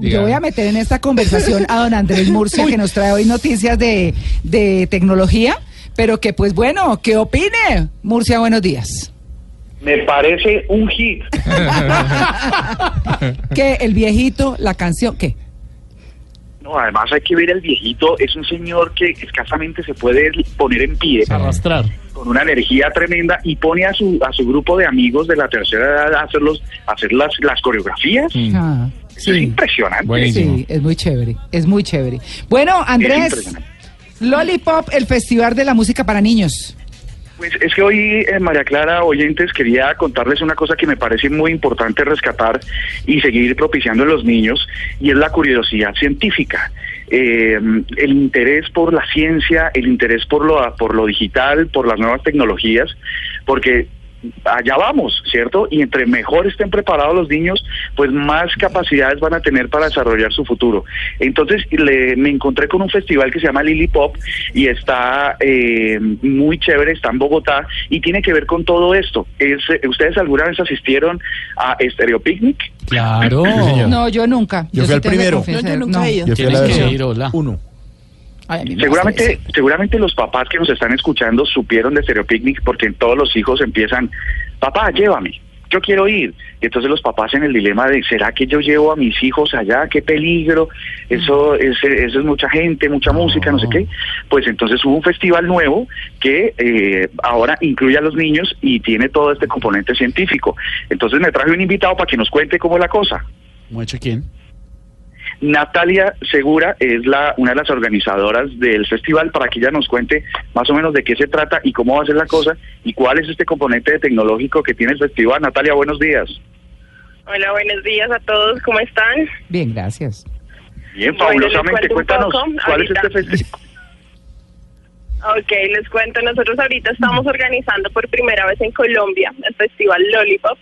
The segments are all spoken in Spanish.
Yo voy a meter en esta conversación a don Andrés Murcia, que nos trae hoy noticias de, de tecnología, pero que pues bueno, ¿qué opine? Murcia, buenos días. Me parece un hit. que el viejito, la canción, ¿qué? No, además hay que ver el viejito, es un señor que escasamente se puede poner en pie. Arrastrar. Con una energía tremenda y pone a su, a su grupo de amigos de la tercera edad a hacer, los, a hacer las, las coreografías. Ah, Es impresionante. Buenísimo. Sí, es muy chévere, es muy chévere. Bueno, Andrés. Lollipop, el Festival de la Música para Niños. Pues es que hoy, eh, María Clara, oyentes, quería contarles una cosa que me parece muy importante rescatar y seguir propiciando en los niños, y es la curiosidad científica. Eh, el interés por la ciencia, el interés por lo, por lo digital, por las nuevas tecnologías, porque allá vamos, ¿cierto? Y entre mejor estén preparados los niños, pues más capacidades van a tener para desarrollar su futuro. Entonces le, me encontré con un festival que se llama Lily Pop y está eh, muy chévere, está en Bogotá y tiene que ver con todo esto. Es, eh, ¿Ustedes alguna vez asistieron a Stereo Picnic? Claro. No, yo nunca. Yo fui sí el primero. No, yo nunca no. he ido. Yo fui a la que ir, hola. uno. Ay, Seguramente, seguramente los papás que nos están escuchando supieron de Stereo Picnic porque todos los hijos empiezan, papá, llévame, yo quiero ir. Y entonces los papás en el dilema de, ¿será que yo llevo a mis hijos allá? ¡Qué peligro! Eso es, eso es mucha gente, mucha música, no sé qué. Pues entonces hubo un festival nuevo que eh, ahora incluye a los niños y tiene todo este componente científico. Entonces me traje un invitado para que nos cuente cómo es la cosa. ¿Cómo hecho quién? Natalia Segura es la una de las organizadoras del festival para que ella nos cuente más o menos de qué se trata y cómo va a ser la cosa y cuál es este componente tecnológico que tiene el festival. Natalia, buenos días. Hola, buenos días a todos, ¿cómo están? Bien, gracias. Bien, fabulosamente. Cuéntanos, ¿cuál es este festival? Ok, les cuento, nosotros ahorita estamos organizando por primera vez en Colombia el Festival Lollipop.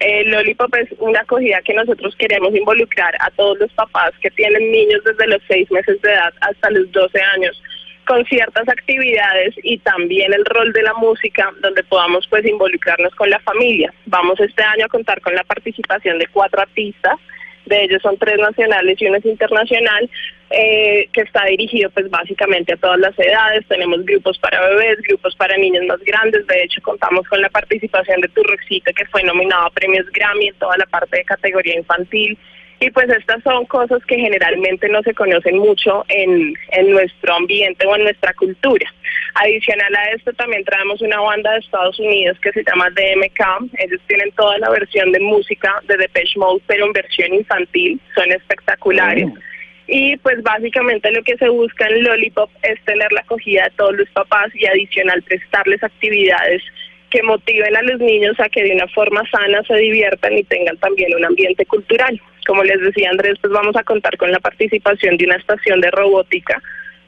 Eh, Lollipop es una acogida que nosotros queremos involucrar a todos los papás que tienen niños desde los seis meses de edad hasta los 12 años con ciertas actividades y también el rol de la música donde podamos pues involucrarnos con la familia. Vamos este año a contar con la participación de cuatro artistas, de ellos son tres nacionales y uno es internacional, eh, que está dirigido pues básicamente a todas las edades, tenemos grupos para bebés, grupos para niños más grandes, de hecho contamos con la participación de Turroxito que fue nominado a premios Grammy en toda la parte de categoría infantil, y pues estas son cosas que generalmente no se conocen mucho en, en nuestro ambiente o en nuestra cultura. Adicional a esto también traemos una banda de Estados Unidos que se llama DMK. Ellos tienen toda la versión de música de Depeche Mode, pero en versión infantil. Son espectaculares. Oh. Y pues básicamente lo que se busca en Lollipop es tener la acogida de todos los papás y adicional prestarles actividades que motiven a los niños a que de una forma sana se diviertan y tengan también un ambiente cultural. Como les decía Andrés, pues vamos a contar con la participación de una estación de robótica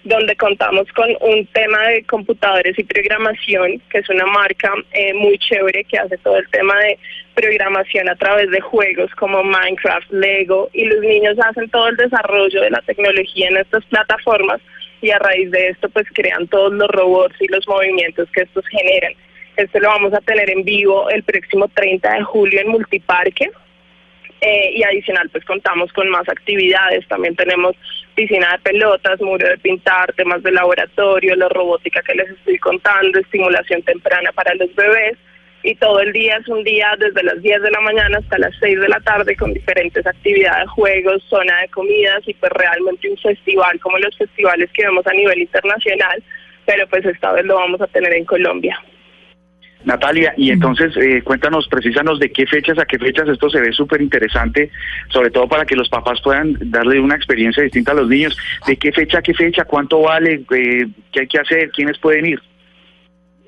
donde contamos con un tema de computadores y programación, que es una marca eh, muy chévere que hace todo el tema de programación a través de juegos como Minecraft, Lego, y los niños hacen todo el desarrollo de la tecnología en estas plataformas y a raíz de esto pues crean todos los robots y los movimientos que estos generan. Esto lo vamos a tener en vivo el próximo 30 de julio en Multiparque. Eh, y adicional, pues contamos con más actividades. También tenemos piscina de pelotas, muro de pintar, temas de laboratorio, la robótica que les estoy contando, estimulación temprana para los bebés. Y todo el día es un día desde las 10 de la mañana hasta las 6 de la tarde con diferentes actividades, juegos, zona de comidas y pues realmente un festival como los festivales que vemos a nivel internacional, pero pues esta vez lo vamos a tener en Colombia. Natalia, y entonces eh, cuéntanos, precisanos de qué fechas a qué fechas esto se ve súper interesante, sobre todo para que los papás puedan darle una experiencia distinta a los niños. ¿De qué fecha a qué fecha? ¿Cuánto vale? Eh, ¿Qué hay que hacer? ¿Quiénes pueden ir?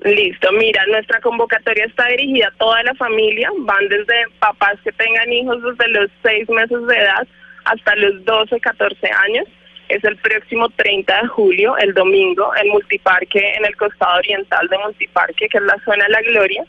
Listo, mira, nuestra convocatoria está dirigida a toda la familia, van desde papás que tengan hijos desde los 6 meses de edad hasta los 12, 14 años. Es el próximo 30 de julio, el domingo, en Multiparque, en el costado oriental de Multiparque, que es la zona de La Gloria.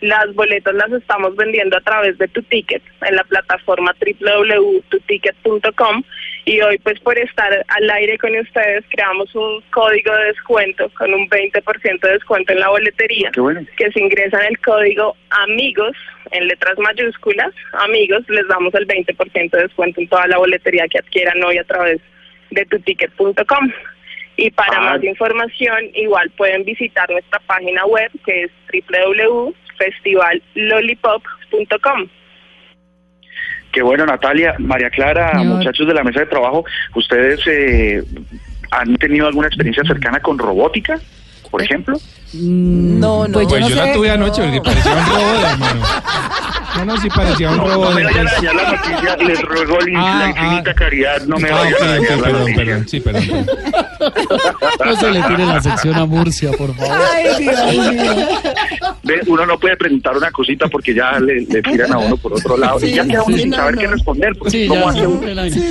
Las boletas las estamos vendiendo a través de Tu Ticket en la plataforma www.tuticket.com Y hoy, pues por estar al aire con ustedes, creamos un código de descuento con un 20% de descuento en la boletería. Qué bueno. Que si ingresan el código AMIGOS en letras mayúsculas, amigos, les damos el 20% de descuento en toda la boletería que adquieran hoy a través de tuticket.com. Y para Ah. más información, igual pueden visitar nuestra página web que es www.festivallolipop.com. Qué bueno, Natalia, María Clara, Señor. muchachos de la mesa de trabajo, ¿ustedes eh, han tenido alguna experiencia cercana con robótica, por ejemplo? No, no. Pues yo Pues no yo la tuve anoche porque parecía un robot, hermano. No, no, sí parecía un robot. No me vayan a dañar la noticia, les ruego la Ah, la infinita ah. caridad, no me Ah, vayan a dañar la perdón, perdón, sí, perdón. perdón. No se le tire la sección a Murcia, por favor. Ay, Dios mío. Ve, Uno no puede preguntar una cosita porque ya le, le tiran a uno por otro lado y ya queda uno sí, sin no, saber no. qué responder. porque Sí, ¿cómo ya, hace sí,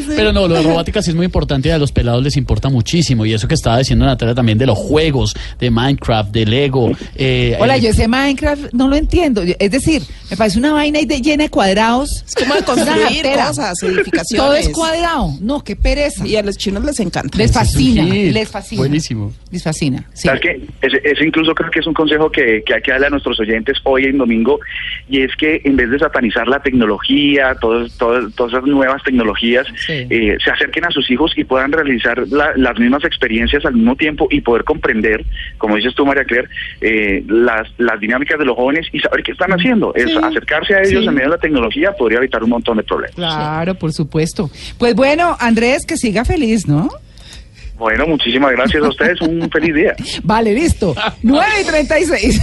uno? Pero no, lo de robótica sí es muy importante y a los pelados les importa muchísimo. Y eso que estaba diciendo Natalia también de los juegos, de Minecraft, de Lego. eh, Hola, eh, yo ese Minecraft no lo entiendo. Es decir, me parece una vaina ahí de, llena de cuadrados. Es como de construir cosas, edificaciones. Todo es cuadrado. No, qué pereza. Y a los chinos les encanta. Les fascina, les fascina. Buenísimo. Les fascina. Sí. ¿Sabes qué? Ese, ese incluso creo que es un consejo que, que hay que darle a nuestros oyentes hoy en domingo, y es que en vez de satanizar la tecnología, todas, todas, todas esas nuevas tecnologías, Sí. eh, se acerquen a sus hijos y puedan realizar la- las mismas experiencias al mismo tiempo y poder comprender, como dices tú, María Claire, eh, las, las dinámicas de los jóvenes y saber qué están haciendo. Es acercarse a ellos Sí. en medio de la tecnología podría evitar un montón de problemas. Claro, por supuesto. Pues bueno, Andrés, que siga feliz, ¿no? Bueno, muchísimas gracias a ustedes. Un feliz día. Vale, listo. 9 y 36.